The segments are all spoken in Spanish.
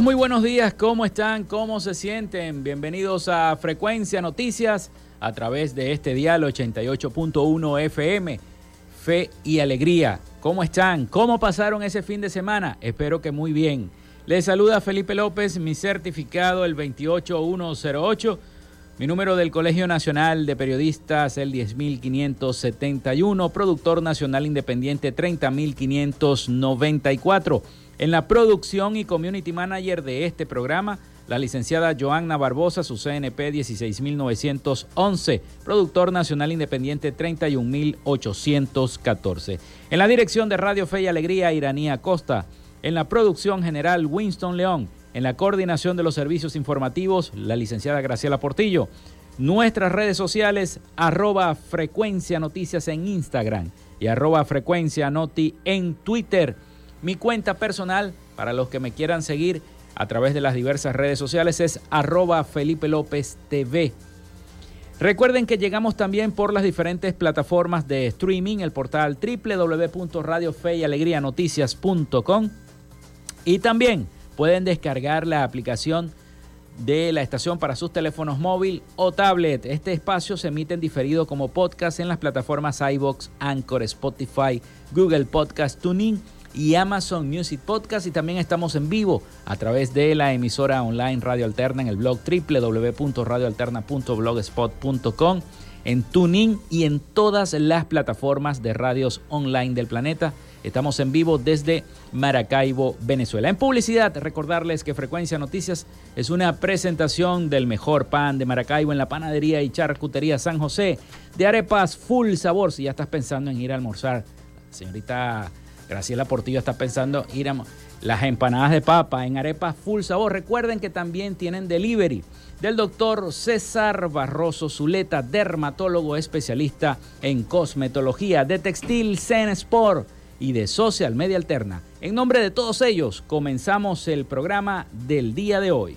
Muy buenos días. ¿Cómo están? ¿Cómo se sienten? Bienvenidos a Frecuencia Noticias a través de este dial 88.1 FM. Fe y alegría. ¿Cómo están? ¿Cómo pasaron ese fin de semana? Espero que muy bien. Les saluda Felipe López, mi certificado el 28108, mi número del Colegio Nacional de Periodistas el 10571, productor nacional independiente 30594. En la producción y community manager de este programa, la licenciada Joanna Barbosa, su CNP 16911, productor nacional independiente 31814. En la dirección de Radio Fe y Alegría, Iranía Costa. En la producción general, Winston León. En la coordinación de los servicios informativos, la licenciada Graciela Portillo. Nuestras redes sociales, arroba frecuencia noticias en Instagram y arroba frecuencia noti en Twitter. Mi cuenta personal, para los que me quieran seguir a través de las diversas redes sociales, es arroba Felipe López TV. Recuerden que llegamos también por las diferentes plataformas de streaming, el portal www.radiofeyalegrianoticias.com y también pueden descargar la aplicación de la estación para sus teléfonos móvil o tablet. Este espacio se emite en diferido como podcast en las plataformas iBox, Anchor, Spotify, Google Podcast, Tuning y Amazon Music Podcast y también estamos en vivo a través de la emisora online Radio Alterna en el blog www.radioalterna.blogspot.com en TuneIn y en todas las plataformas de radios online del planeta. Estamos en vivo desde Maracaibo, Venezuela. En publicidad, recordarles que Frecuencia Noticias es una presentación del mejor pan de Maracaibo en la panadería y charcutería San José, de arepas full sabor. Si ya estás pensando en ir a almorzar, señorita Graciela Portillo está pensando ir a las empanadas de papa en arepas full sabor. Recuerden que también tienen delivery del doctor César Barroso Zuleta, dermatólogo especialista en cosmetología, de textil Zen Sport y de Social Media Alterna. En nombre de todos ellos, comenzamos el programa del día de hoy.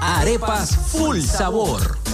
Arepas Full Sabor.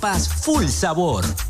full sabor.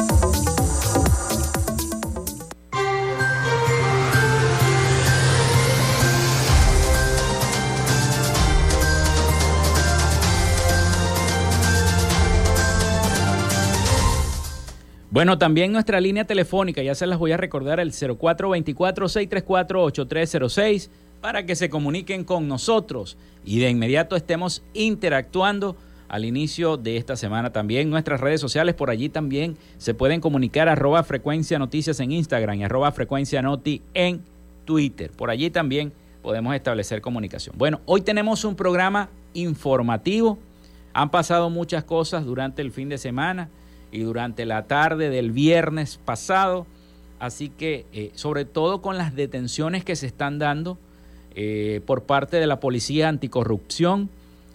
Bueno, también nuestra línea telefónica, ya se las voy a recordar, el 0424-634-8306, para que se comuniquen con nosotros y de inmediato estemos interactuando al inicio de esta semana también. Nuestras redes sociales, por allí también se pueden comunicar arroba frecuencia noticias en Instagram y arroba frecuencia noti en Twitter. Por allí también podemos establecer comunicación. Bueno, hoy tenemos un programa informativo. Han pasado muchas cosas durante el fin de semana y durante la tarde del viernes pasado. Así que, eh, sobre todo con las detenciones que se están dando eh, por parte de la Policía Anticorrupción,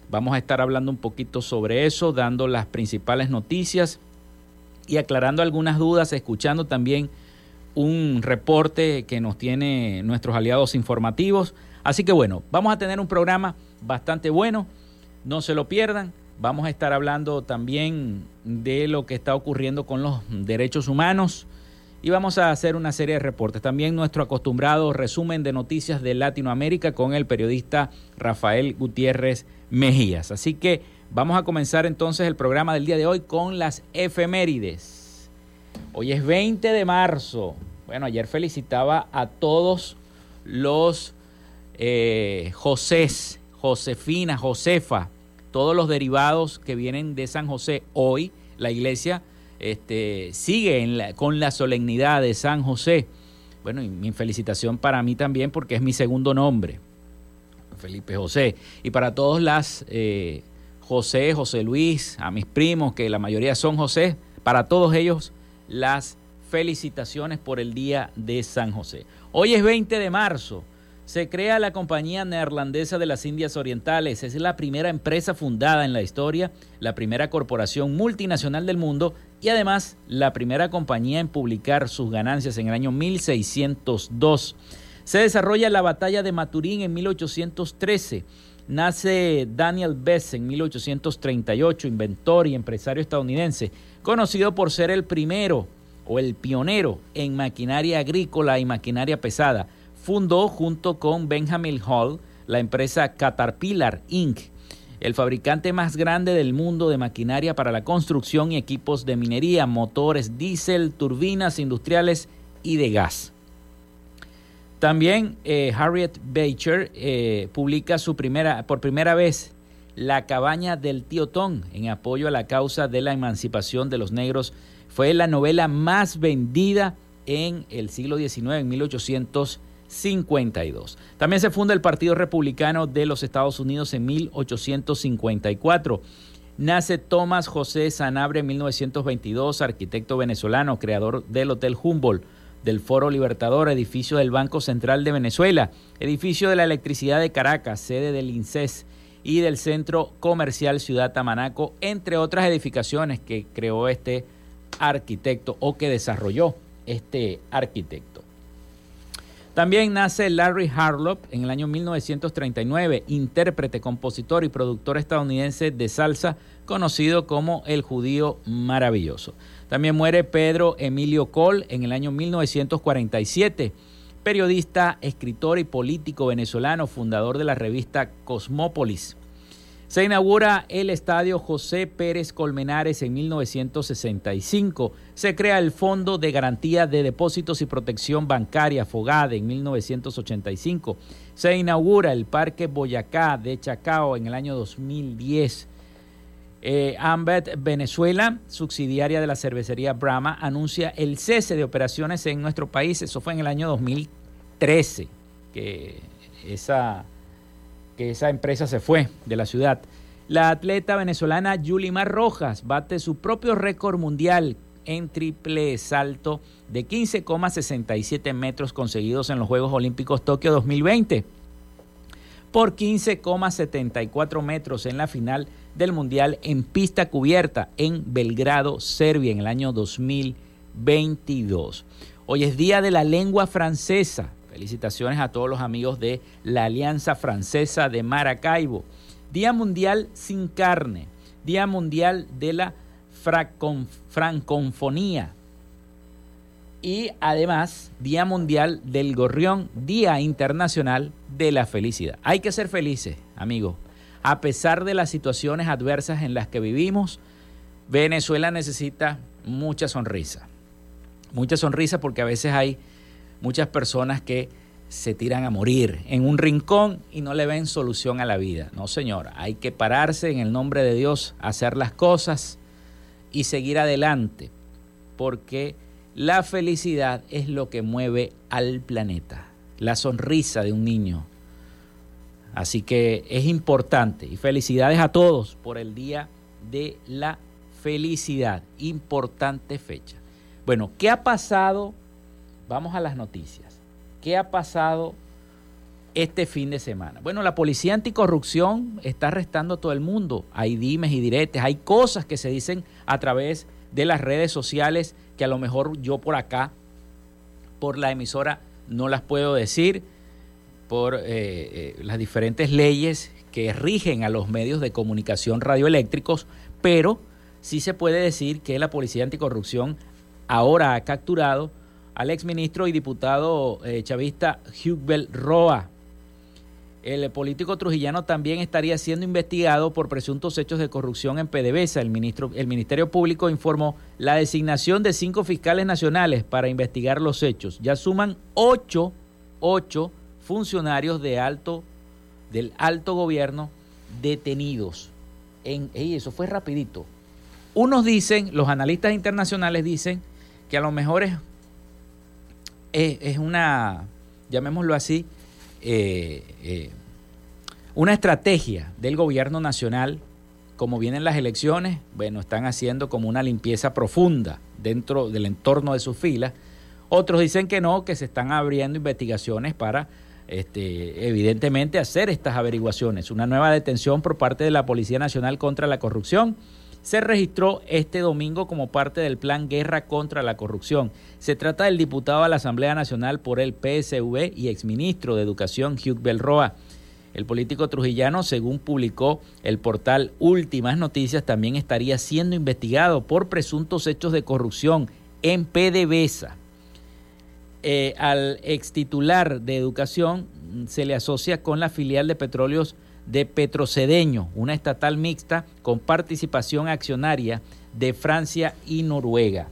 vamos a estar hablando un poquito sobre eso, dando las principales noticias y aclarando algunas dudas, escuchando también un reporte que nos tiene nuestros aliados informativos. Así que bueno, vamos a tener un programa bastante bueno, no se lo pierdan. Vamos a estar hablando también de lo que está ocurriendo con los derechos humanos y vamos a hacer una serie de reportes. También nuestro acostumbrado resumen de noticias de Latinoamérica con el periodista Rafael Gutiérrez Mejías. Así que vamos a comenzar entonces el programa del día de hoy con las efemérides. Hoy es 20 de marzo. Bueno, ayer felicitaba a todos los eh, Josés, Josefina, Josefa, todos los derivados que vienen de San José. Hoy la iglesia este, sigue con la solemnidad de San José. Bueno, y mi felicitación para mí también porque es mi segundo nombre, Felipe José. Y para todos las eh, José, José Luis, a mis primos, que la mayoría son José, para todos ellos las felicitaciones por el Día de San José. Hoy es 20 de marzo se crea la Compañía Neerlandesa de las Indias Orientales. Es la primera empresa fundada en la historia, la primera corporación multinacional del mundo y además la primera compañía en publicar sus ganancias en el año 1602. Se desarrolla la batalla de Maturín en 1813. Nace Daniel Bess en 1838, inventor y empresario estadounidense, conocido por ser el primero o el pionero en maquinaria agrícola y maquinaria pesada fundó junto con Benjamin Hall la empresa Caterpillar Inc., el fabricante más grande del mundo de maquinaria para la construcción y equipos de minería, motores, diésel, turbinas industriales y de gas. También eh, Harriet Beecher eh, publica su primera, por primera vez La cabaña del tío Tom en apoyo a la causa de la emancipación de los negros. Fue la novela más vendida en el siglo XIX, en 1852. También se funda el Partido Republicano de los Estados Unidos en 1854. Nace Tomás José Sanabre en 1922, arquitecto venezolano, creador del Hotel Humboldt del Foro Libertador, edificio del Banco Central de Venezuela, edificio de la Electricidad de Caracas, sede del INSES y del Centro Comercial Ciudad Tamanaco, entre otras edificaciones que creó este arquitecto o que desarrolló este arquitecto. También nace Larry Harlow en el año 1939, intérprete, compositor y productor estadounidense de salsa, conocido como el judío maravilloso. También muere Pedro Emilio Col en el año 1947, periodista, escritor y político venezolano, fundador de la revista Cosmópolis. Se inaugura el estadio José Pérez Colmenares en 1965. Se crea el Fondo de Garantía de Depósitos y Protección Bancaria, FOGADE, en 1985. Se inaugura el Parque Boyacá de Chacao en el año 2010. Eh, Venezuela, subsidiaria de la cervecería Brahma, anuncia el cese de operaciones en nuestro país. Eso fue en el año 2013 que esa, que esa empresa se fue de la ciudad. La atleta venezolana Yulimar Rojas bate su propio récord mundial en triple salto de 15,67 metros conseguidos en los Juegos Olímpicos Tokio 2020 por 15,74 metros en la final del Mundial en pista cubierta en Belgrado, Serbia, en el año 2022. Hoy es Día de la Lengua Francesa. Felicitaciones a todos los amigos de la Alianza Francesa de Maracaibo. Día Mundial sin carne. Día Mundial de la Franconfonía. Y además, Día Mundial del Gorrión, Día Internacional de la Felicidad. Hay que ser felices, amigos. A pesar de las situaciones adversas en las que vivimos, Venezuela necesita mucha sonrisa. Mucha sonrisa porque a veces hay muchas personas que se tiran a morir en un rincón y no le ven solución a la vida. No, señora, hay que pararse en el nombre de Dios, hacer las cosas y seguir adelante, porque la felicidad es lo que mueve al planeta. La sonrisa de un niño, Así que es importante y felicidades a todos por el Día de la Felicidad. Importante fecha. Bueno, ¿qué ha pasado? Vamos a las noticias. ¿Qué ha pasado este fin de semana? Bueno, la Policía Anticorrupción está arrestando a todo el mundo. Hay dimes y diretes, hay cosas que se dicen a través de las redes sociales que a lo mejor yo por acá, por la emisora, no las puedo decir por eh, eh, las diferentes leyes que rigen a los medios de comunicación radioeléctricos, pero sí se puede decir que la Policía Anticorrupción ahora ha capturado al exministro y diputado eh, chavista Hugh Roa. El político trujillano también estaría siendo investigado por presuntos hechos de corrupción en PDVSA. El, ministro, el Ministerio Público informó la designación de cinco fiscales nacionales para investigar los hechos. Ya suman ocho, ocho funcionarios de alto, del alto gobierno detenidos. En, eso fue rapidito. Unos dicen, los analistas internacionales dicen que a lo mejor es, es, una, llamémoslo así, eh, eh, una estrategia del gobierno nacional, como vienen las elecciones, bueno, están haciendo como una limpieza profunda dentro del entorno de sus filas. Otros dicen que no, que se están abriendo investigaciones para este, evidentemente hacer estas averiguaciones. Una nueva detención por parte de la Policía Nacional contra la Corrupción se registró este domingo como parte del plan Guerra contra la Corrupción. Se trata del diputado a la Asamblea Nacional por el PSV y exministro de Educación Hugh Belroa. El político trujillano, según publicó el portal Últimas Noticias, también estaría siendo investigado por presuntos hechos de corrupción en PDVSA. Eh, al ex titular de educación se le asocia con la filial de petróleos de Petrocedeño, una estatal mixta con participación accionaria de Francia y Noruega.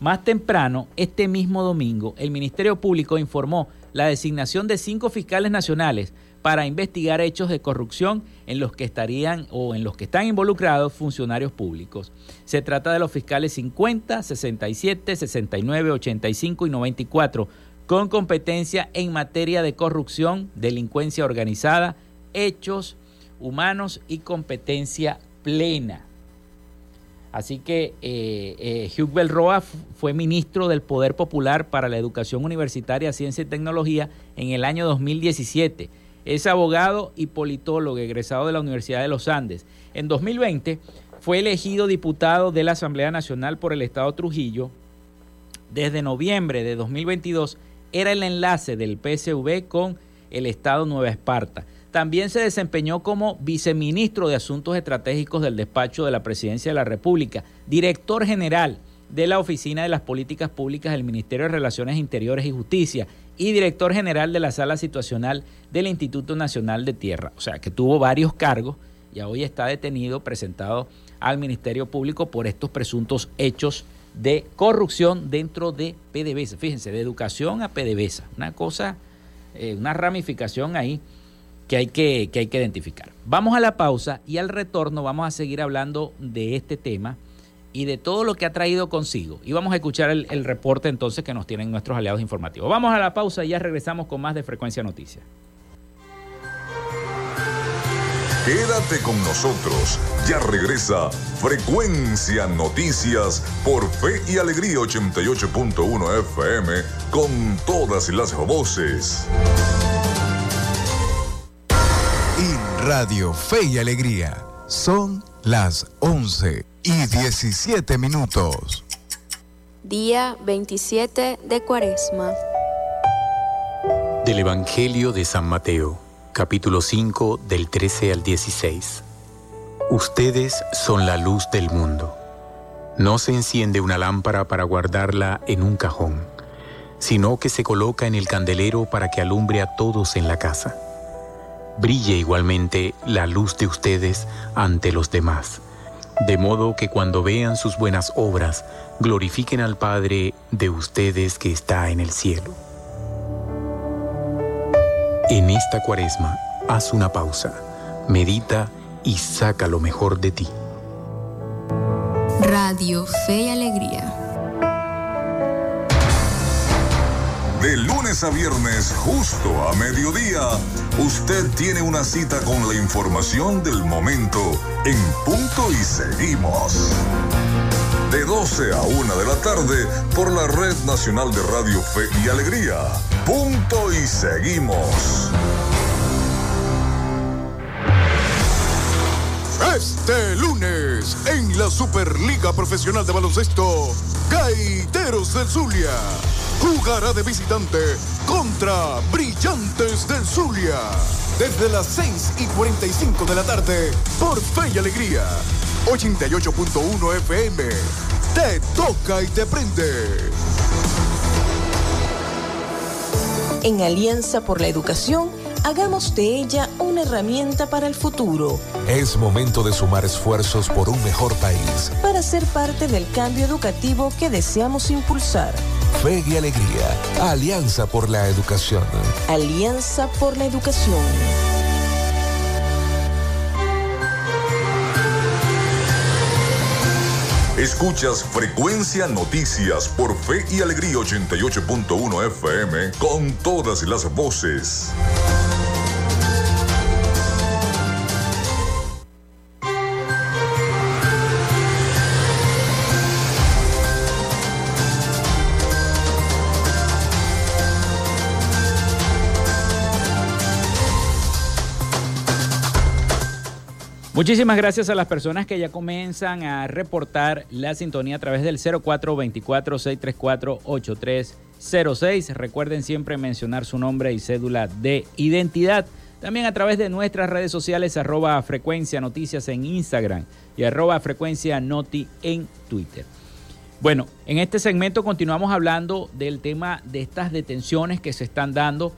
Más temprano, este mismo domingo, el Ministerio Público informó la designación de cinco fiscales nacionales para investigar hechos de corrupción en los que estarían o en los que están involucrados funcionarios públicos. Se trata de los fiscales 50, 67, 69, 85 y 94 con competencia en materia de corrupción, delincuencia organizada, hechos humanos y competencia plena. Así que eh, eh, Hugh Belroa fue ministro del Poder Popular para la Educación Universitaria, Ciencia y Tecnología en el año 2017. Es abogado y politólogo egresado de la Universidad de los Andes. En 2020 fue elegido diputado de la Asamblea Nacional por el Estado Trujillo. Desde noviembre de 2022 era el enlace del PSV con el Estado Nueva Esparta. También se desempeñó como viceministro de Asuntos Estratégicos del despacho de la Presidencia de la República, director general de la Oficina de las Políticas Públicas del Ministerio de Relaciones Interiores y Justicia y director general de la Sala Situacional del Instituto Nacional de Tierra. O sea, que tuvo varios cargos y hoy está detenido, presentado al Ministerio Público por estos presuntos hechos de corrupción dentro de PDVSA. Fíjense, de educación a PDVSA. Una cosa, eh, una ramificación ahí que hay que, que hay que identificar. Vamos a la pausa y al retorno vamos a seguir hablando de este tema y de todo lo que ha traído consigo. Y vamos a escuchar el, el, reporte entonces que nos tienen nuestros aliados informativos. Vamos a la pausa y ya regresamos con más de Frecuencia Noticias. Quédate con nosotros. Ya regresa Frecuencia Noticias por Fe y Alegría 88.1 FM con todas las voces. Radio Fe y Alegría. Son las 11 y 17 minutos. Día 27 de Cuaresma. Del Evangelio de San Mateo, capítulo 5 del 13 al 16. Ustedes son la luz del mundo. No se enciende una lámpara para guardarla en un cajón, sino que se coloca en el candelero para que alumbre a todos en la casa brille igualmente la luz de ustedes ante los demás, de modo que cuando vean sus buenas obras, glorifiquen al Padre de ustedes que está en el cielo. En esta cuaresma, haz una pausa, medita y saca lo mejor de ti. Radio Fe y Alegría. De lunes a viernes, justo a mediodía, usted tiene una cita con la información del momento en punto y seguimos. De 12 a 1 de la tarde por la Red Nacional de Radio Fe y Alegría. Punto y seguimos. Este lunes, en la Superliga Profesional de Baloncesto, Gaiteros del Zulia jugará de visitante contra Brillantes del Zulia. Desde las 6 y 45 de la tarde, por Fe y Alegría. 88.1 FM. Te toca y te prende. En Alianza por la Educación, hagamos de ella una herramienta para el futuro. Es momento de sumar esfuerzos por un mejor país. Para ser parte del cambio educativo que deseamos impulsar. Fe y Alegría. Alianza por la Educación. Alianza por la Educación. Escuchas Frecuencia Noticias por Fe y Alegría 88.1 FM con todas las voces. Muchísimas gracias a las personas que ya comienzan a reportar la sintonía a través del 0424-634-8306. Recuerden siempre mencionar su nombre y cédula de identidad. También a través de nuestras redes sociales, arroba frecuencia noticias en Instagram y arroba frecuencia noti en Twitter. Bueno, en este segmento continuamos hablando del tema de estas detenciones que se están dando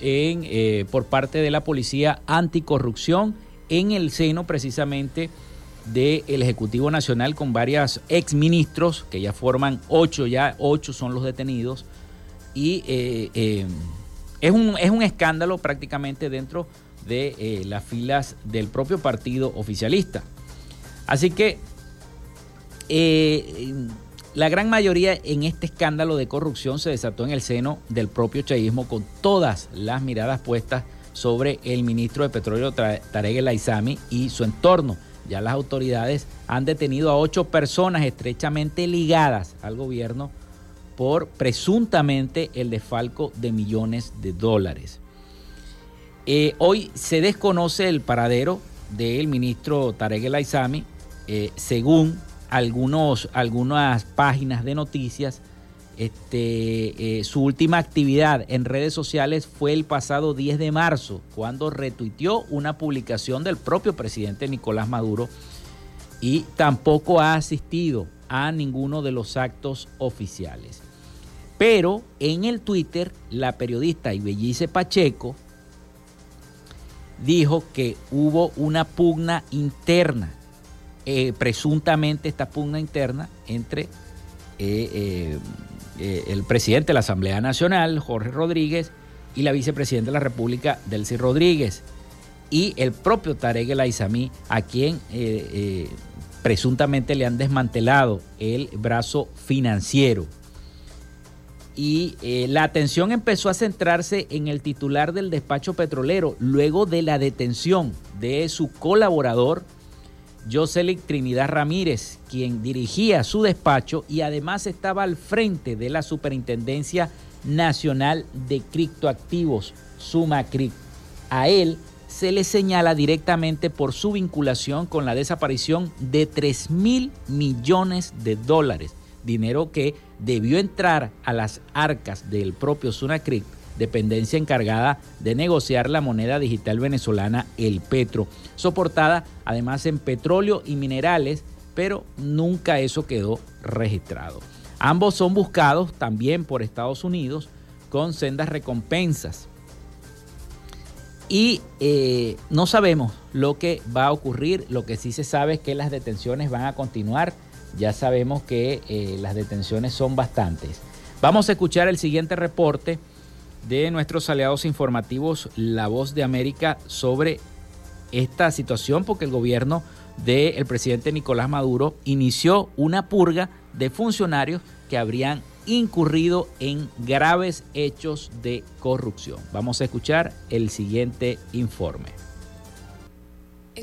en, eh, por parte de la Policía Anticorrupción en el seno precisamente del Ejecutivo Nacional con varios exministros, que ya forman ocho, ya ocho son los detenidos, y eh, eh, es, un, es un escándalo prácticamente dentro de eh, las filas del propio partido oficialista. Así que la gran mayoría en este escándalo de corrupción se desató en el seno del propio chavismo con todas las miradas puestas sobre el ministro de Petróleo Tarek El Aizami y su entorno. Ya las autoridades han detenido a ocho personas estrechamente ligadas al gobierno por presuntamente el desfalco de millones de dólares. Eh, hoy se desconoce el paradero del ministro Tarek El Aizami, eh, según algunos, algunas páginas de noticias. Este, eh, su última actividad en redes sociales fue el pasado 10 de marzo, cuando retuiteó una publicación del propio presidente Nicolás Maduro y tampoco ha asistido a ninguno de los actos oficiales. Pero en el Twitter, la periodista Ibellice Pacheco dijo que hubo una pugna interna, eh, presuntamente esta pugna interna entre eh, eh, el presidente de la Asamblea Nacional, Jorge Rodríguez, y la vicepresidenta de la República, Delcy Rodríguez, y el propio Tarek El Aizami, a quien presuntamente le han desmantelado el brazo financiero. Y eh, la atención empezó a centrarse en el titular del despacho petrolero luego de la detención de su colaborador, Jocelyn Trinidad Ramírez, quien dirigía su despacho y además estaba al frente de la Superintendencia Nacional de Criptoactivos, SUMACRIP. A él se le señala directamente por su vinculación con la desaparición de 3 mil millones de dólares dinero que debió entrar a las arcas del propio Sunacric, dependencia encargada de negociar la moneda digital venezolana, el Petro, soportada además en petróleo y minerales, pero nunca eso quedó registrado. Ambos son buscados también por Estados Unidos con sendas recompensas. Y eh, no sabemos lo que va a ocurrir, lo que sí se sabe es que las detenciones van a continuar ya sabemos que eh, las detenciones son bastantes. Vamos a escuchar el siguiente reporte de nuestros aliados informativos La Voz de América sobre esta situación porque el gobierno del presidente Nicolás Maduro inició una purga de funcionarios que habrían incurrido en graves hechos de corrupción. Vamos a escuchar el siguiente informe.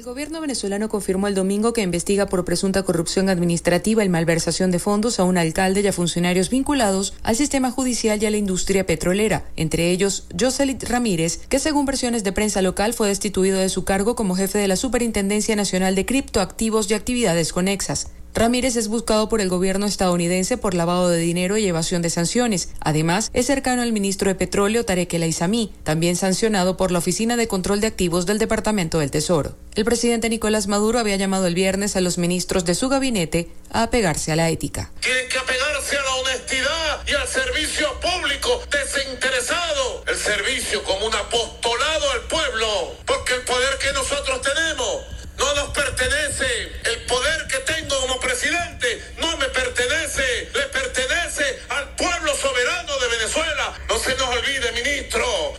El gobierno venezolano confirmó el domingo que investiga por presunta corrupción administrativa y malversación de fondos a un alcalde y a funcionarios vinculados al sistema judicial y a la industria petrolera, entre ellos Jocelyn Ramírez, que según versiones de prensa local fue destituido de su cargo como jefe de la Superintendencia Nacional de Criptoactivos y Actividades Conexas. Ramírez es buscado por el gobierno estadounidense por lavado de dinero y evasión de sanciones. Además, es cercano al ministro de Petróleo Tarek El Aizami, también sancionado por la Oficina de Control de Activos del Departamento del Tesoro. El presidente Nicolás Maduro había llamado el viernes a los ministros de su gabinete a apegarse a la ética. Tienen que apegarse a la honestidad y al servicio público desinteresado. El servicio como un apostolado al pueblo, porque el poder que nosotros tenemos le pertenece al pueblo soberano de Venezuela. No se nos olvide, ministro,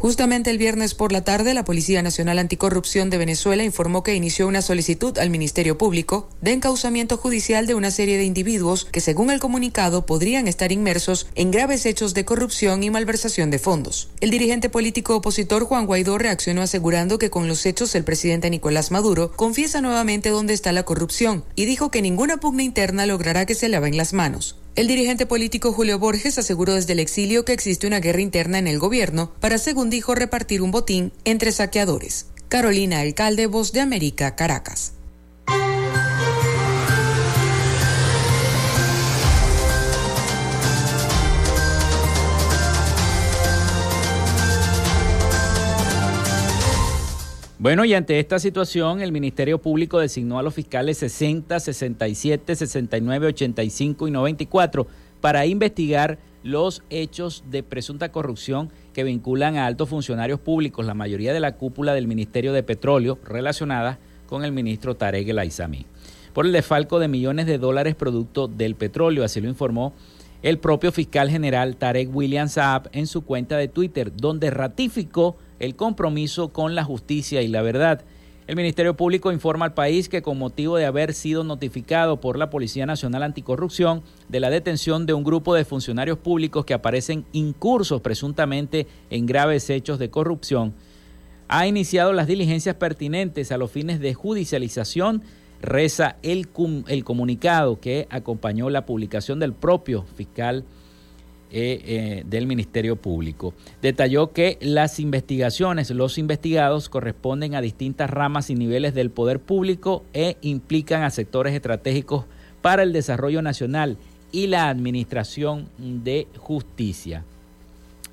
Justamente el viernes por la tarde, la Policía Nacional Anticorrupción de Venezuela informó que inició una solicitud al Ministerio Público de encauzamiento judicial de una serie de individuos que, según el comunicado, podrían estar inmersos en graves hechos de corrupción y malversación de fondos. El dirigente político opositor Juan Guaidó reaccionó asegurando que con los hechos el presidente Nicolás Maduro confiesa nuevamente dónde está la corrupción y dijo que ninguna pugna interna logrará que se laven las manos. El dirigente político Julio Borges aseguró desde el exilio que existe una guerra interna en el gobierno para, según dijo, repartir un botín entre saqueadores. Carolina Alcalde, Voz de América, Caracas. Bueno, y ante esta situación, el Ministerio Público designó a los fiscales 60, 67, 69, 85 y 94 para investigar los hechos de presunta corrupción que vinculan a altos funcionarios públicos, la mayoría de la cúpula del Ministerio de Petróleo, relacionada con el ministro Tarek El Aizami, por el desfalco de millones de dólares producto del petróleo, así lo informó el propio fiscal general Tarek William Saab en su cuenta de Twitter, donde ratificó el compromiso con la justicia y la verdad. El Ministerio Público informa al país que con motivo de haber sido notificado por la Policía Nacional Anticorrupción de la detención de un grupo de funcionarios públicos que aparecen incursos presuntamente en graves hechos de corrupción, ha iniciado las diligencias pertinentes a los fines de judicialización, reza el, el comunicado que acompañó la publicación del propio fiscal eh, eh, del Ministerio Público. Detalló que las investigaciones, los investigados corresponden a distintas ramas y niveles del poder público e implican a sectores estratégicos para el desarrollo nacional y la administración de justicia.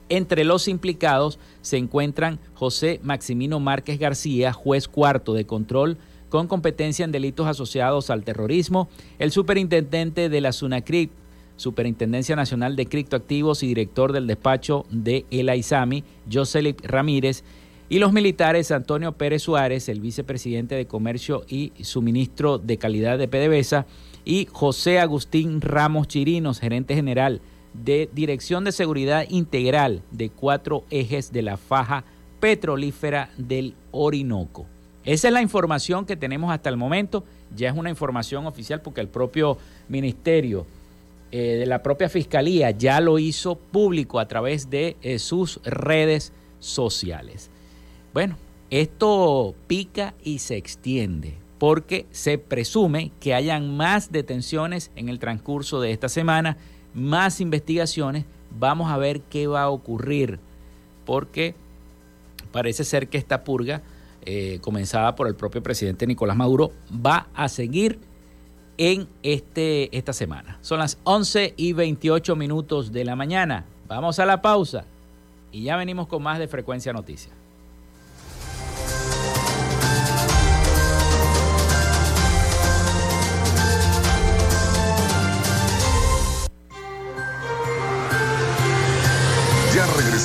Entre los implicados se encuentran José Maximino Márquez García, juez cuarto de control con competencia en delitos asociados al terrorismo, el superintendente de la SUNACRIP, Superintendencia Nacional de Criptoactivos y director del despacho de El Aizami, Jocelyn Ramírez, y los militares Antonio Pérez Suárez, el vicepresidente de Comercio y suministro de calidad de PDVSA, y José Agustín Ramos Chirinos, gerente general de Dirección de Seguridad Integral de cuatro ejes de la faja petrolífera del Orinoco. Esa es la información que tenemos hasta el momento. Ya es una información oficial porque el propio ministerio eh, de la propia fiscalía ya lo hizo público a través de eh, sus redes sociales. Bueno, esto pica y se extiende porque se presume que hayan más detenciones en el transcurso de esta semana, más investigaciones. Vamos a ver qué va a ocurrir porque parece ser que esta purga, eh, comenzada por el propio presidente Nicolás Maduro, va a seguir en este, esta semana. Son las 11 y 28 minutos de la mañana. Vamos a la pausa y ya venimos con más de Frecuencia Noticias.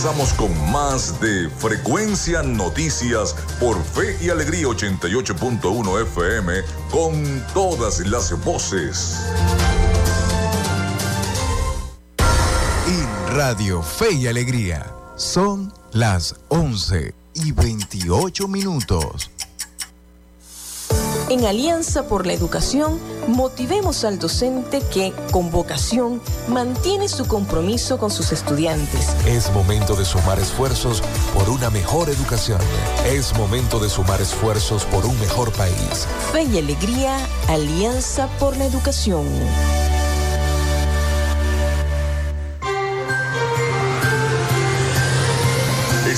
Regresamos con más de Frecuencia Noticias por Fe y Alegría 88.1 FM con todas las voces. En Radio Fe y Alegría son las 11 y 28 minutos. En Alianza por la Educación, motivemos al docente que, con vocación, mantiene su compromiso con sus estudiantes. Es momento de sumar esfuerzos por una mejor educación. Es momento de sumar esfuerzos por un mejor país. Fe y alegría, Alianza por la Educación.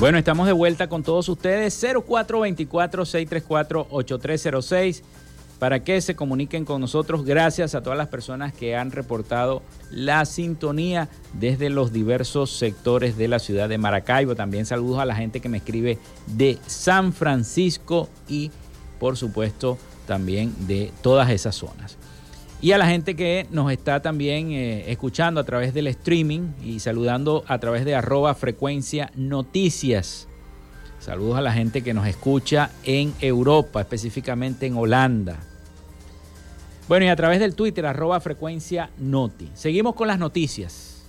Bueno, estamos de vuelta con todos ustedes. 0424-634-8306 para que se comuniquen con nosotros. Gracias a todas las personas que han reportado la sintonía desde los diversos sectores de la ciudad de Maracaibo. También saludos a la gente que me escribe de San Francisco y por supuesto también de todas esas zonas. Y a la gente que nos está también eh, escuchando a través del streaming y saludando a través de arroba frecuencia noticias. Saludos a la gente que nos escucha en Europa, específicamente en Holanda. Bueno, y a través del Twitter, arroba frecuencia noti. Seguimos con las noticias.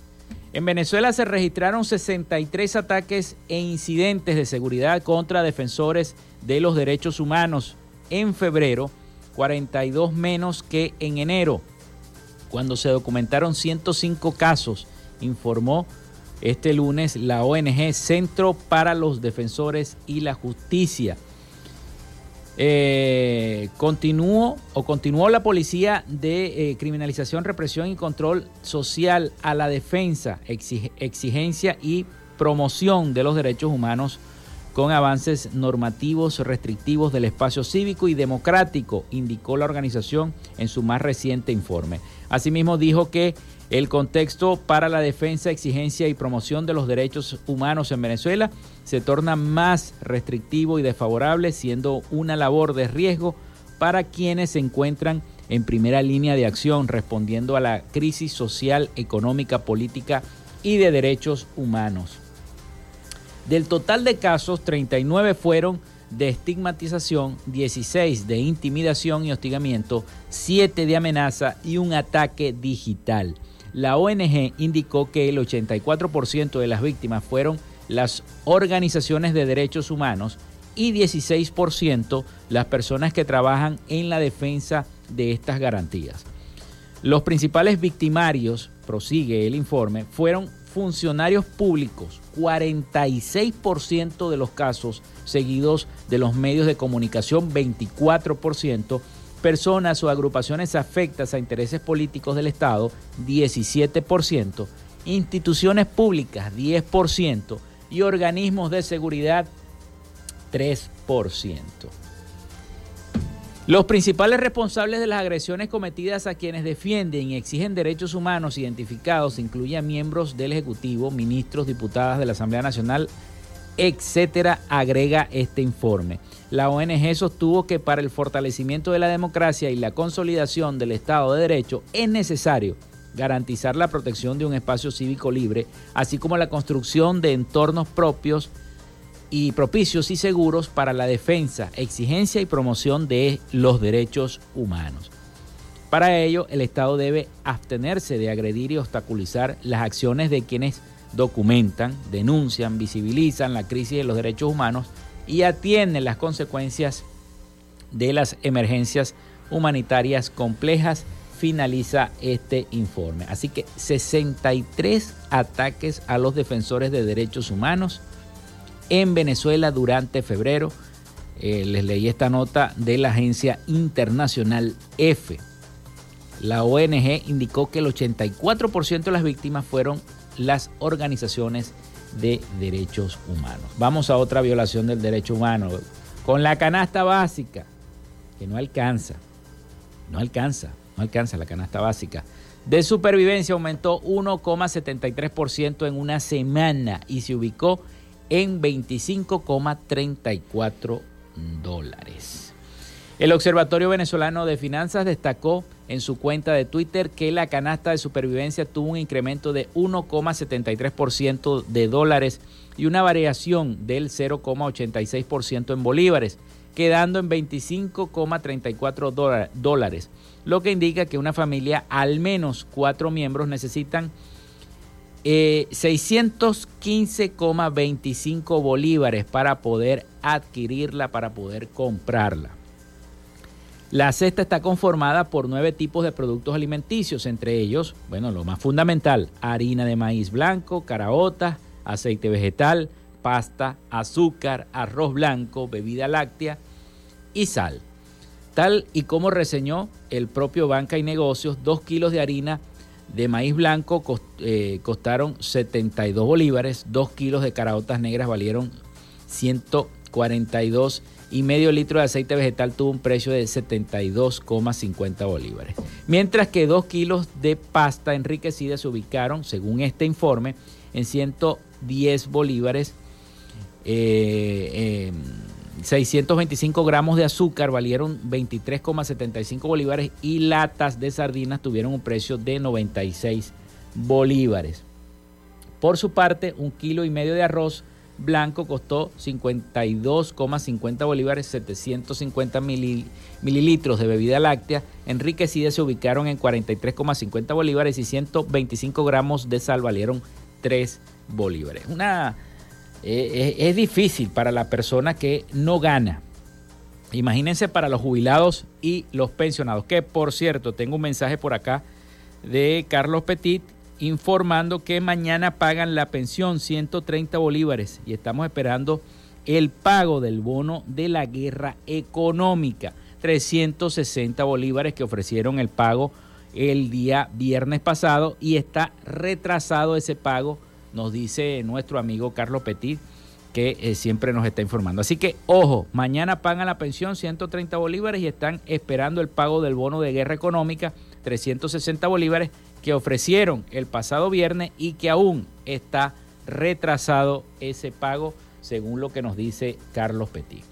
En Venezuela se registraron 63 ataques e incidentes de seguridad contra defensores de los derechos humanos en febrero 42 menos que en enero, cuando se documentaron 105 casos, informó este lunes la ONG Centro para los Defensores y la Justicia. Eh, continuó o continuó la policía de eh, criminalización, represión y control social a la defensa, exigencia y promoción de los derechos humanos con avances normativos restrictivos del espacio cívico y democrático, indicó la organización en su más reciente informe. Asimismo dijo que el contexto para la defensa, exigencia y promoción de los derechos humanos en Venezuela se torna más restrictivo y desfavorable, siendo una labor de riesgo para quienes se encuentran en primera línea de acción respondiendo a la crisis social, económica, política y de derechos humanos. Del total de casos, 39 fueron de estigmatización, 16 de intimidación y hostigamiento, 7 de amenaza y un ataque digital. La ONG indicó que el 84% de las víctimas fueron las organizaciones de derechos humanos y 16% las personas que trabajan en la defensa de estas garantías. Los principales victimarios, prosigue el informe, fueron funcionarios públicos, 46% de los casos seguidos de los medios de comunicación, 24%, personas o agrupaciones afectas a intereses políticos del Estado, 17%, instituciones públicas, 10%, y organismos de seguridad, 3%. Los principales responsables de las agresiones cometidas a quienes defienden y exigen derechos humanos identificados incluyen miembros del Ejecutivo, ministros, diputadas de la Asamblea Nacional, etcétera, agrega este informe. La ONG sostuvo que para el fortalecimiento de la democracia y la consolidación del Estado de Derecho es necesario garantizar la protección de un espacio cívico libre, así como la construcción de entornos propios y propicios y seguros para la defensa, exigencia y promoción de los derechos humanos. Para ello, el Estado debe abstenerse de agredir y obstaculizar las acciones de quienes documentan, denuncian, visibilizan la crisis de los derechos humanos y atienden las consecuencias de las emergencias humanitarias complejas, finaliza este informe. Así que 63 ataques a los defensores de derechos humanos en Venezuela durante febrero. Eh, les leí esta nota de la agencia internacional EFE. La ONG indicó que el 84% de las víctimas fueron las organizaciones de derechos humanos. Vamos a otra violación del derecho humano con la canasta básica, que no alcanza, no alcanza, no alcanza la canasta básica. De supervivencia aumentó 1,73% en una semana y se ubicó en 25,34 dólares. El Observatorio Venezolano de Finanzas destacó en su cuenta de Twitter que la canasta de supervivencia tuvo un incremento de 1,73% de dólares y una variación del 0,86% en bolívares, quedando en 25,34 dólares, lo que indica que una familia, al menos cuatro miembros, necesitan 615,25 eh, bolívares para poder adquirirla, para poder comprarla. La cesta está conformada por nueve tipos de productos alimenticios, entre ellos, bueno, lo más fundamental, harina de maíz blanco, caraotas, aceite vegetal, pasta, azúcar, arroz blanco, bebida láctea y sal. Tal y como reseñó el propio Banca y Negocios, dos kilos de harina de maíz blanco eh, costaron 72 bolívares, dos kilos de caraotas negras valieron 142 y medio litro de aceite vegetal tuvo un precio de 72,50 bolívares. Mientras que dos kilos de pasta enriquecida se ubicaron, según este informe, en 110 bolívares. 625 eh, em, gramos de azúcar valieron 23,75 bolívares y latas de sardinas tuvieron un precio de 96 bolívares. Por su parte, un kilo y medio de arroz blanco costó 52,50 bolívares, 750 mililitros de bebida láctea enriquecida se ubicaron en 43,50 bolívares y 125 gramos de sal valieron 3 bolívares. Una, eh, es, es difícil para la persona que no gana. Imagínense para los jubilados y los pensionados, que por cierto, tengo un mensaje por acá de Carlos Petit informando que mañana pagan la pensión 130 bolívares y estamos esperando el pago del bono de la guerra económica 360 bolívares que ofrecieron el pago el día viernes pasado y está retrasado ese pago, nos dice nuestro amigo Carlos Petit que eh, siempre nos está informando. Así que ojo, mañana pagan la pensión 130 bolívares y están esperando el pago del bono de guerra económica 360 bolívares que ofrecieron el pasado viernes y que aún está retrasado ese pago, según lo que nos dice Carlos Petit.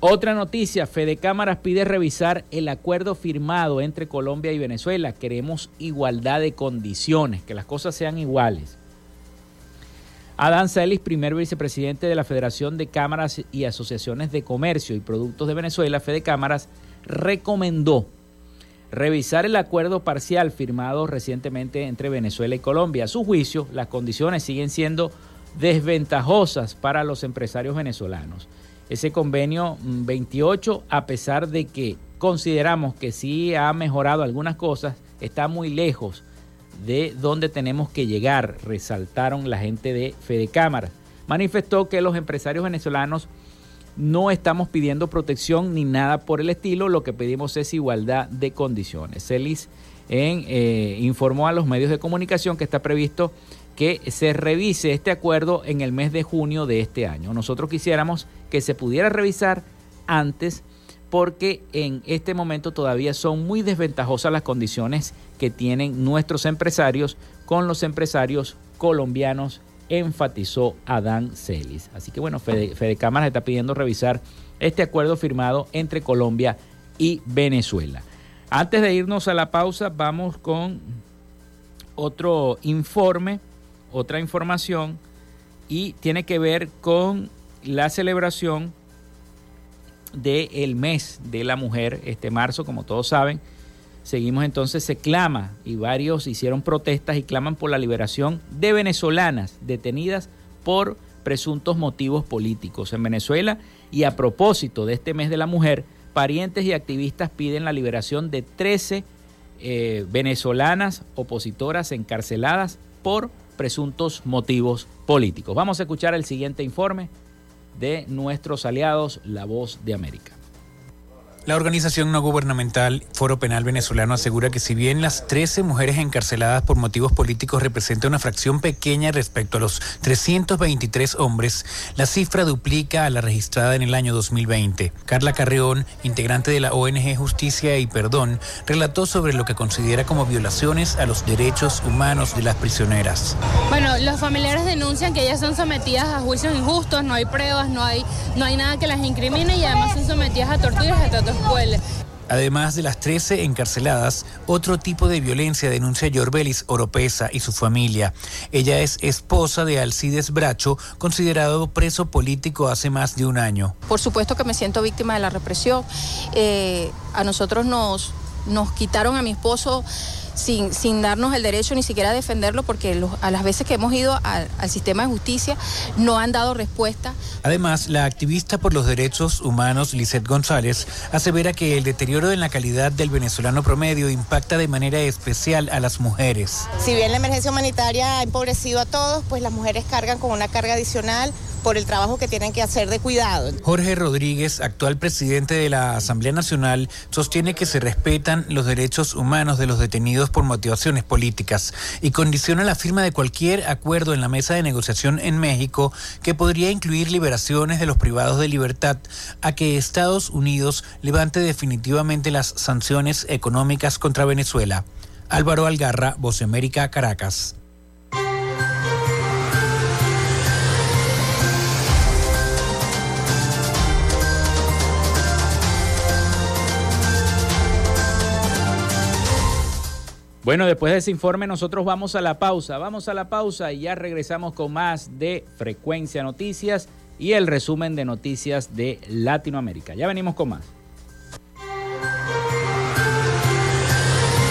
Otra noticia, Fede Cámaras pide revisar el acuerdo firmado entre Colombia y Venezuela. Queremos igualdad de condiciones, que las cosas sean iguales. Adán Celis, primer vicepresidente de la Federación de Cámaras y Asociaciones de Comercio y Productos de Venezuela, Fede Cámaras, recomendó revisar el acuerdo parcial firmado recientemente entre Venezuela y Colombia. A su juicio, las condiciones siguen siendo desventajosas para los empresarios venezolanos. Ese convenio 28, mm, a pesar de que consideramos que sí ha mejorado algunas cosas, está muy lejos de donde tenemos que llegar, resaltaron la gente de Fede Cámara. Manifestó que los empresarios venezolanos no estamos pidiendo protección ni nada por el estilo, lo que pedimos es igualdad de condiciones. Celis eh, informó a los medios de comunicación que está previsto que se revise este acuerdo en el mes de junio de este año. Nosotros quisiéramos que se pudiera revisar antes porque en este momento todavía son muy desventajosas las condiciones que tienen nuestros empresarios con los empresarios colombianos enfatizó Adán Celis. Así que bueno, Fede, Fede está pidiendo revisar este acuerdo firmado entre Colombia y Venezuela. Antes de irnos a la pausa, vamos con otro informe, otra información, y tiene que ver con la celebración del mes de la mujer, este marzo, como todos saben. Seguimos entonces, se clama y varios hicieron protestas y claman por la liberación de venezolanas detenidas por presuntos motivos políticos en Venezuela. Y a propósito de este mes de la mujer, parientes y activistas piden la liberación de 13 eh, venezolanas opositoras encarceladas por presuntos motivos políticos. Vamos a escuchar el siguiente informe de nuestros aliados, La Voz de América. La organización no gubernamental Foro Penal Venezolano asegura que si bien las 13 mujeres encarceladas por motivos políticos representa una fracción pequeña respecto a los 323 hombres, la cifra duplica a la registrada en el año 2020. Carla Carreón, integrante de la ONG Justicia y Perdón, relató sobre lo que considera como violaciones a los derechos humanos de las prisioneras. Bueno, los familiares denuncian que ellas son sometidas a juicios injustos, no hay pruebas, no hay, no hay nada que las incrimine y además son sometidas a torturas y tratos Además de las 13 encarceladas, otro tipo de violencia denuncia Yorbelis Oropesa y su familia. Ella es esposa de Alcides Bracho, considerado preso político hace más de un año. Por supuesto que me siento víctima de la represión. Eh, a nosotros nos, nos quitaron a mi esposo sin, sin darnos el derecho ni siquiera a defenderlo, porque a las veces que hemos ido al, sistema de justicia no han dado respuesta. Además, la activista por los derechos humanos, Lisette González, asevera que el deterioro en la calidad del venezolano promedio impacta de manera especial a las mujeres. Si bien la emergencia humanitaria ha empobrecido a todos, pues las mujeres cargan con una carga adicional por el trabajo que tienen que hacer de cuidado. Jorge Rodríguez, actual presidente de la Asamblea Nacional, sostiene que se respetan los derechos humanos de los detenidos por motivaciones políticas y condiciona la firma de cualquier acuerdo en la mesa de negociación en México que podría incluir liberaciones de los privados de libertad a que Estados Unidos levante definitivamente las sanciones económicas contra Venezuela. Álvaro Algarra, Voz América, Caracas. Bueno, después de ese informe nosotros vamos a la pausa, vamos a la pausa y ya regresamos con más de Frecuencia Noticias y el resumen de noticias de Latinoamérica. Ya venimos con más.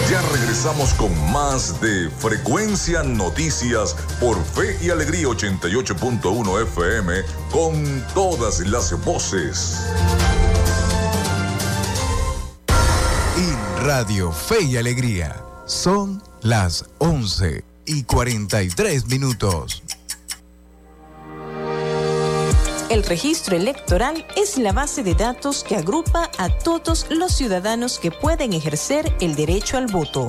Ya regresamos con más de Frecuencia Noticias por Fe y Alegría 88.1 FM con todas las voces. Y Radio Fe y Alegría son las 11 y 43 minutos. El registro electoral es la base de datos que agrupa a todos los ciudadanos que pueden ejercer el derecho al voto.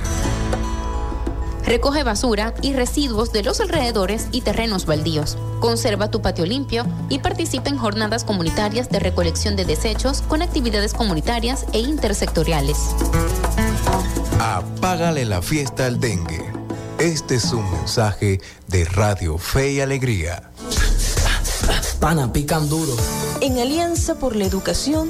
Recoge basura y residuos de los alrededores y terrenos baldíos. Conserva tu patio limpio y participa en jornadas comunitarias de recolección de desechos con actividades comunitarias e intersectoriales. Apágale la fiesta al dengue. Este es un mensaje de Radio Fe y Alegría. Pana, pican duro. En Alianza por la Educación,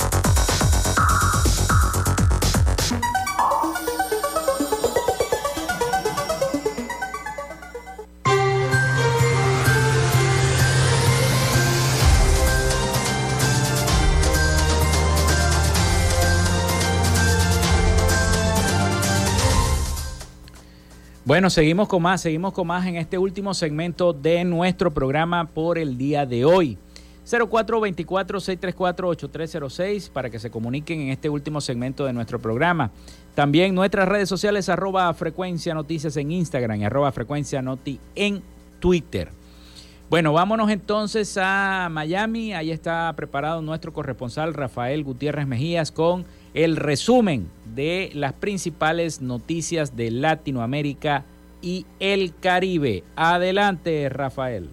Bueno, seguimos con más, seguimos con más en este último segmento de nuestro programa por el día de hoy. 0424-634-8306 para que se comuniquen en este último segmento de nuestro programa. También nuestras redes sociales arroba frecuencia noticias en Instagram y arroba frecuencia noti en Twitter. Bueno, vámonos entonces a Miami. Ahí está preparado nuestro corresponsal Rafael Gutiérrez Mejías con el resumen de las principales noticias de Latinoamérica y el Caribe. Adelante, Rafael.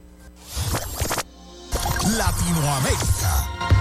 Latinoamérica.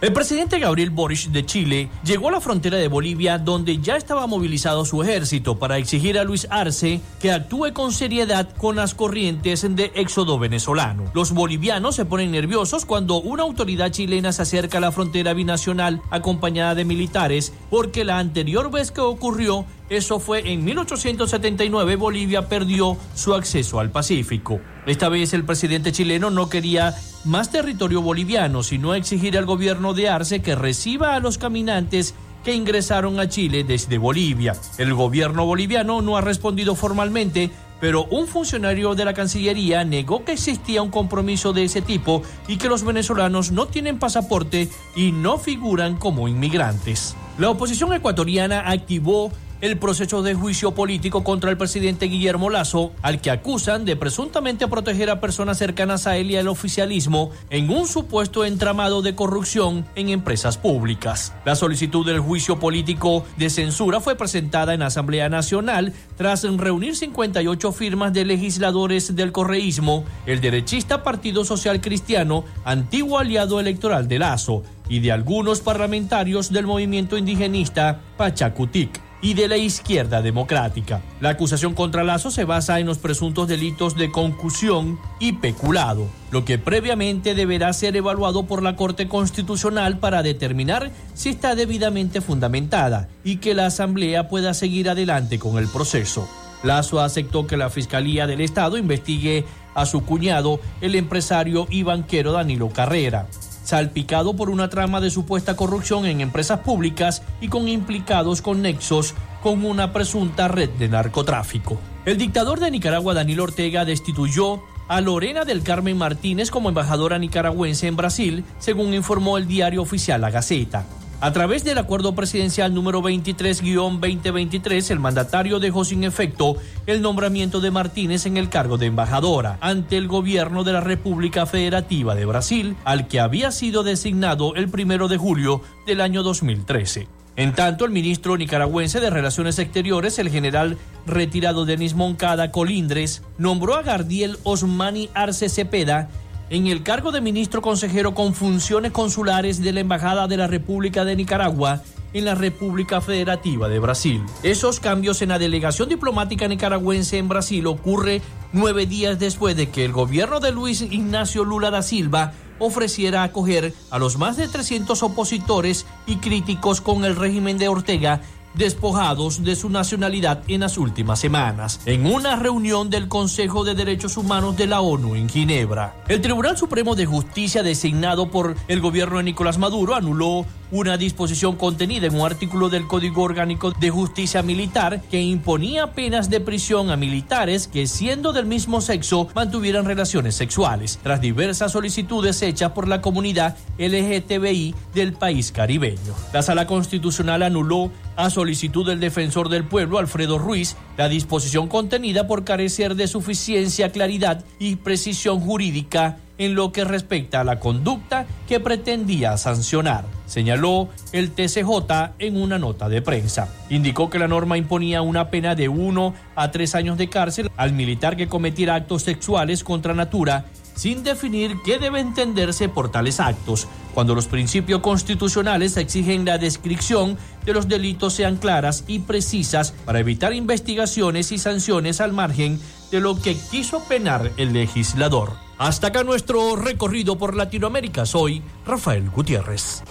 El presidente Gabriel Boric de Chile llegó a la frontera de Bolivia donde ya estaba movilizado su ejército para exigir a Luis Arce que actúe con seriedad con las corrientes de éxodo venezolano. Los bolivianos se ponen nerviosos cuando una autoridad chilena se acerca a la frontera binacional acompañada de militares porque la anterior vez que ocurrió eso fue en 1879 Bolivia perdió su acceso al Pacífico. Esta vez el presidente chileno no quería más territorio boliviano, sino exigir al gobierno de Arce que reciba a los caminantes que ingresaron a Chile desde Bolivia. El gobierno boliviano no ha respondido formalmente, pero un funcionario de la Cancillería negó que existía un compromiso de ese tipo y que los venezolanos no tienen pasaporte y no figuran como inmigrantes. La oposición ecuatoriana activó el proceso de juicio político contra el presidente Guillermo Lazo, al que acusan de presuntamente proteger a personas cercanas a él y al oficialismo en un supuesto entramado de corrupción en empresas públicas. La solicitud del juicio político de censura fue presentada en Asamblea Nacional tras reunir 58 firmas de legisladores del correísmo, el derechista Partido Social Cristiano, antiguo aliado electoral de Lazo, y de algunos parlamentarios del movimiento indigenista Pachacutic y de la izquierda democrática. La acusación contra Lazo se basa en los presuntos delitos de concusión y peculado, lo que previamente deberá ser evaluado por la Corte Constitucional para determinar si está debidamente fundamentada y que la Asamblea pueda seguir adelante con el proceso. Lazo aceptó que la Fiscalía del Estado investigue a su cuñado, el empresario y banquero Danilo Carrera salpicado por una trama de supuesta corrupción en empresas públicas y con implicados con nexos con una presunta red de narcotráfico. El dictador de Nicaragua, Daniel Ortega, destituyó a Lorena del Carmen Martínez como embajadora nicaragüense en Brasil, según informó el diario oficial La Gaceta. A través del acuerdo presidencial número 23-2023, el mandatario dejó sin efecto el nombramiento de Martínez en el cargo de embajadora ante el gobierno de la República Federativa de Brasil, al que había sido designado el primero de julio del año 2013. En tanto, el ministro nicaragüense de Relaciones Exteriores, el general retirado Denis Moncada Colindres, nombró a Gardiel Osmani Arce Cepeda en el cargo de ministro consejero con funciones consulares de la Embajada de la República de Nicaragua en la República Federativa de Brasil. Esos cambios en la delegación diplomática nicaragüense en Brasil ocurre nueve días después de que el gobierno de Luis Ignacio Lula da Silva ofreciera acoger a los más de 300 opositores y críticos con el régimen de Ortega despojados de su nacionalidad en las últimas semanas, en una reunión del Consejo de Derechos Humanos de la ONU en Ginebra. El Tribunal Supremo de Justicia designado por el gobierno de Nicolás Maduro anuló una disposición contenida en un artículo del Código Orgánico de Justicia Militar que imponía penas de prisión a militares que siendo del mismo sexo mantuvieran relaciones sexuales, tras diversas solicitudes hechas por la comunidad LGTBI del país caribeño. La Sala Constitucional anuló a solicitud del defensor del pueblo, Alfredo Ruiz, la disposición contenida por carecer de suficiencia, claridad y precisión jurídica en lo que respecta a la conducta que pretendía sancionar, señaló el TCJ en una nota de prensa. Indicó que la norma imponía una pena de uno a tres años de cárcel al militar que cometiera actos sexuales contra natura sin definir qué debe entenderse por tales actos, cuando los principios constitucionales exigen la descripción de los delitos sean claras y precisas para evitar investigaciones y sanciones al margen de lo que quiso penar el legislador. Hasta acá nuestro recorrido por Latinoamérica. Soy Rafael Gutiérrez.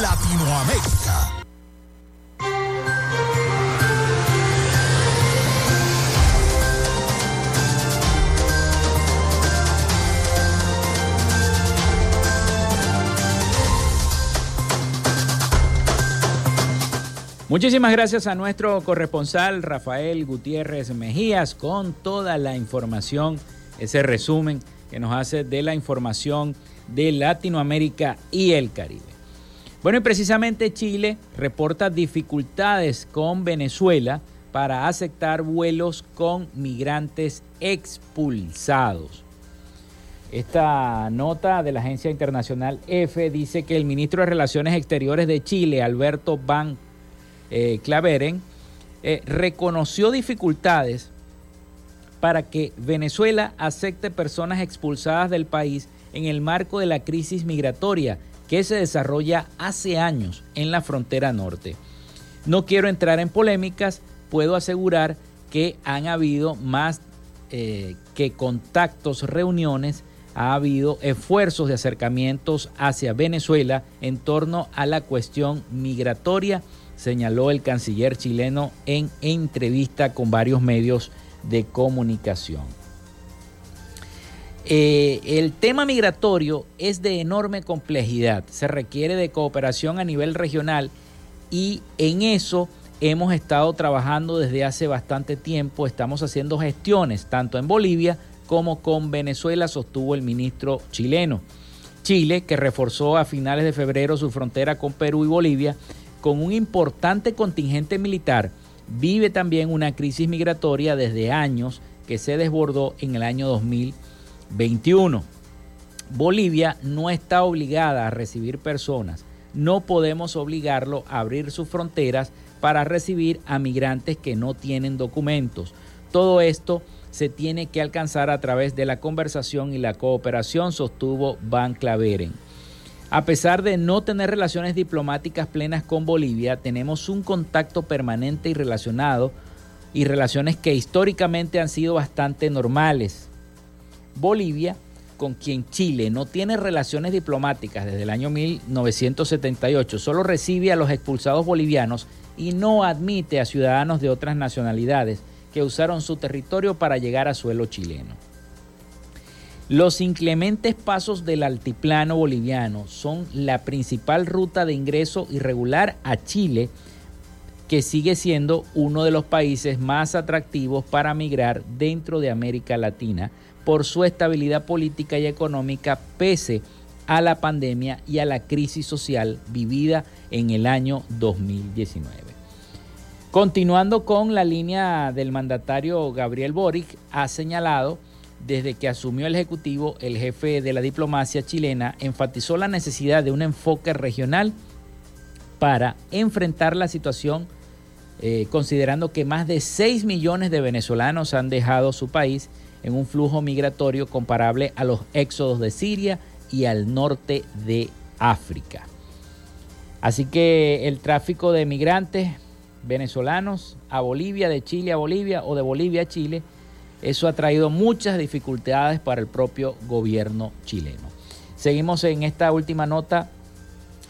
Latinoamérica. Muchísimas gracias a nuestro corresponsal Rafael Gutiérrez Mejías con toda la información, ese resumen que nos hace de la información de Latinoamérica y el Caribe. Bueno, y precisamente Chile reporta dificultades con Venezuela para aceptar vuelos con migrantes expulsados. Esta nota de la agencia internacional EFE dice que el ministro de Relaciones Exteriores de Chile, Alberto Van eh, Claveren, eh, reconoció dificultades para que Venezuela acepte personas expulsadas del país en el marco de la crisis migratoria que se desarrolla hace años en la frontera norte. No quiero entrar en polémicas, puedo asegurar que han habido más eh, que contactos, reuniones, ha habido esfuerzos de acercamientos hacia Venezuela en torno a la cuestión migratoria señaló el canciller chileno en entrevista con varios medios de comunicación. Eh, el tema migratorio es de enorme complejidad, se requiere de cooperación a nivel regional y en eso hemos estado trabajando desde hace bastante tiempo, estamos haciendo gestiones tanto en Bolivia como con Venezuela, sostuvo el ministro chileno. Chile, que reforzó a finales de febrero su frontera con Perú y Bolivia, con un importante contingente militar, vive también una crisis migratoria desde años que se desbordó en el año 2021. Bolivia no está obligada a recibir personas. No podemos obligarlo a abrir sus fronteras para recibir a migrantes que no tienen documentos. Todo esto se tiene que alcanzar a través de la conversación y la cooperación, sostuvo Van Claveren. A pesar de no tener relaciones diplomáticas plenas con Bolivia, tenemos un contacto permanente y relacionado y relaciones que históricamente han sido bastante normales. Bolivia, con quien Chile no tiene relaciones diplomáticas desde el año 1978, solo recibe a los expulsados bolivianos y no admite a ciudadanos de otras nacionalidades que usaron su territorio para llegar a suelo chileno. Los inclementes pasos del altiplano boliviano son la principal ruta de ingreso irregular a Chile, que sigue siendo uno de los países más atractivos para migrar dentro de América Latina por su estabilidad política y económica pese a la pandemia y a la crisis social vivida en el año 2019. Continuando con la línea del mandatario Gabriel Boric, ha señalado desde que asumió el Ejecutivo, el jefe de la diplomacia chilena enfatizó la necesidad de un enfoque regional para enfrentar la situación, eh, considerando que más de 6 millones de venezolanos han dejado su país en un flujo migratorio comparable a los éxodos de Siria y al norte de África. Así que el tráfico de migrantes venezolanos a Bolivia, de Chile a Bolivia o de Bolivia a Chile, eso ha traído muchas dificultades para el propio gobierno chileno. Seguimos en esta última nota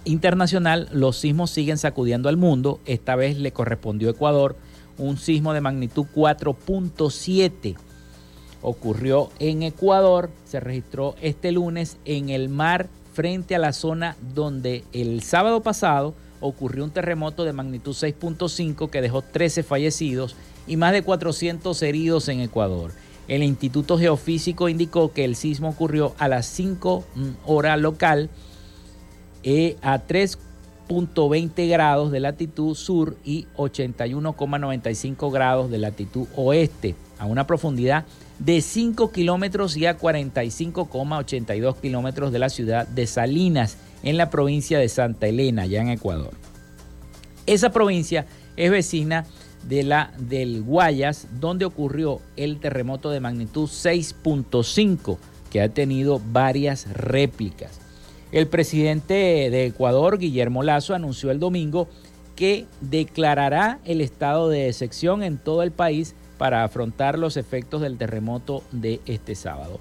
internacional. Los sismos siguen sacudiendo al mundo. Esta vez le correspondió a Ecuador un sismo de magnitud 4.7. Ocurrió en Ecuador, se registró este lunes en el mar frente a la zona donde el sábado pasado ocurrió un terremoto de magnitud 6.5 que dejó 13 fallecidos y más de 400 heridos en Ecuador. El Instituto Geofísico indicó que el sismo ocurrió a las 5 mm, hora local eh, a 3.20 grados de latitud sur y 81,95 grados de latitud oeste, a una profundidad de 5 kilómetros y a 45,82 kilómetros de la ciudad de Salinas, en la provincia de Santa Elena, ya en Ecuador. Esa provincia es vecina de la del Guayas, donde ocurrió el terremoto de magnitud 6.5, que ha tenido varias réplicas. El presidente de Ecuador, Guillermo Lazo, anunció el domingo que declarará el estado de excepción en todo el país para afrontar los efectos del terremoto de este sábado.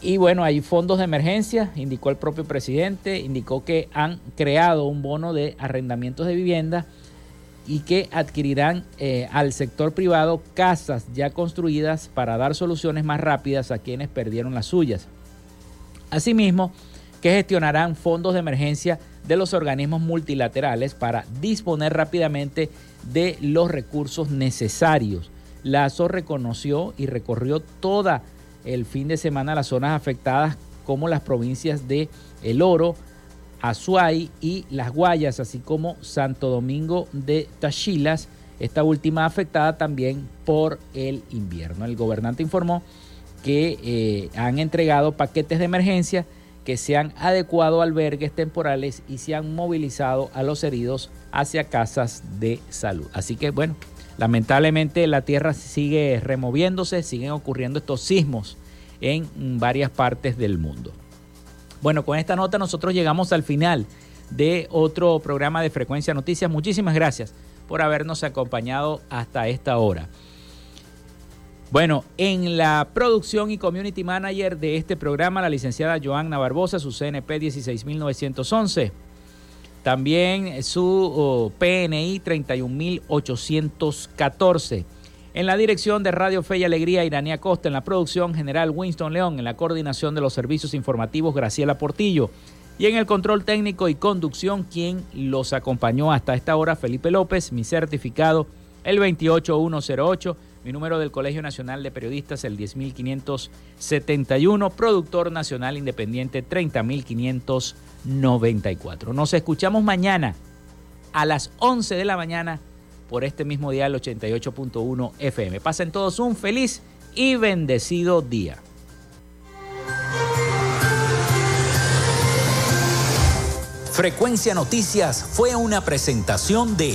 Y bueno, hay fondos de emergencia, indicó el propio presidente, indicó que han creado un bono de arrendamientos de vivienda y que adquirirán eh, al sector privado casas ya construidas para dar soluciones más rápidas a quienes perdieron las suyas. Asimismo, que gestionarán fondos de emergencia de los organismos multilaterales para disponer rápidamente de los recursos necesarios. Lazo reconoció y recorrió toda el fin de semana las zonas afectadas como las provincias de El Oro, Azuay y Las Guayas, así como Santo Domingo de Tachilas, esta última afectada también por el invierno. El gobernante informó que eh, han entregado paquetes de emergencia que se han adecuado a albergues temporales y se han movilizado a los heridos hacia casas de salud. Así que bueno, Lamentablemente la Tierra sigue removiéndose, siguen ocurriendo estos sismos en varias partes del mundo. Bueno, con esta nota nosotros llegamos al final de otro programa de Frecuencia Noticias. Muchísimas gracias por habernos acompañado hasta esta hora. Bueno, en la producción y community manager de este programa, la licenciada Joanna Barbosa, su CNP 16911. También su PNI 31814. En la dirección de Radio Fe y Alegría, Iranía Costa. En la producción general, Winston León. En la coordinación de los servicios informativos, Graciela Portillo. Y en el control técnico y conducción, quien los acompañó hasta esta hora, Felipe López. Mi certificado, el 28108 mi número del Colegio Nacional de Periodistas, el 10571. Productor Nacional Independiente, 30594. Nos escuchamos mañana a las 11 de la mañana por este mismo día, el 88.1 FM. Pasen todos un feliz y bendecido día. Frecuencia Noticias fue una presentación de...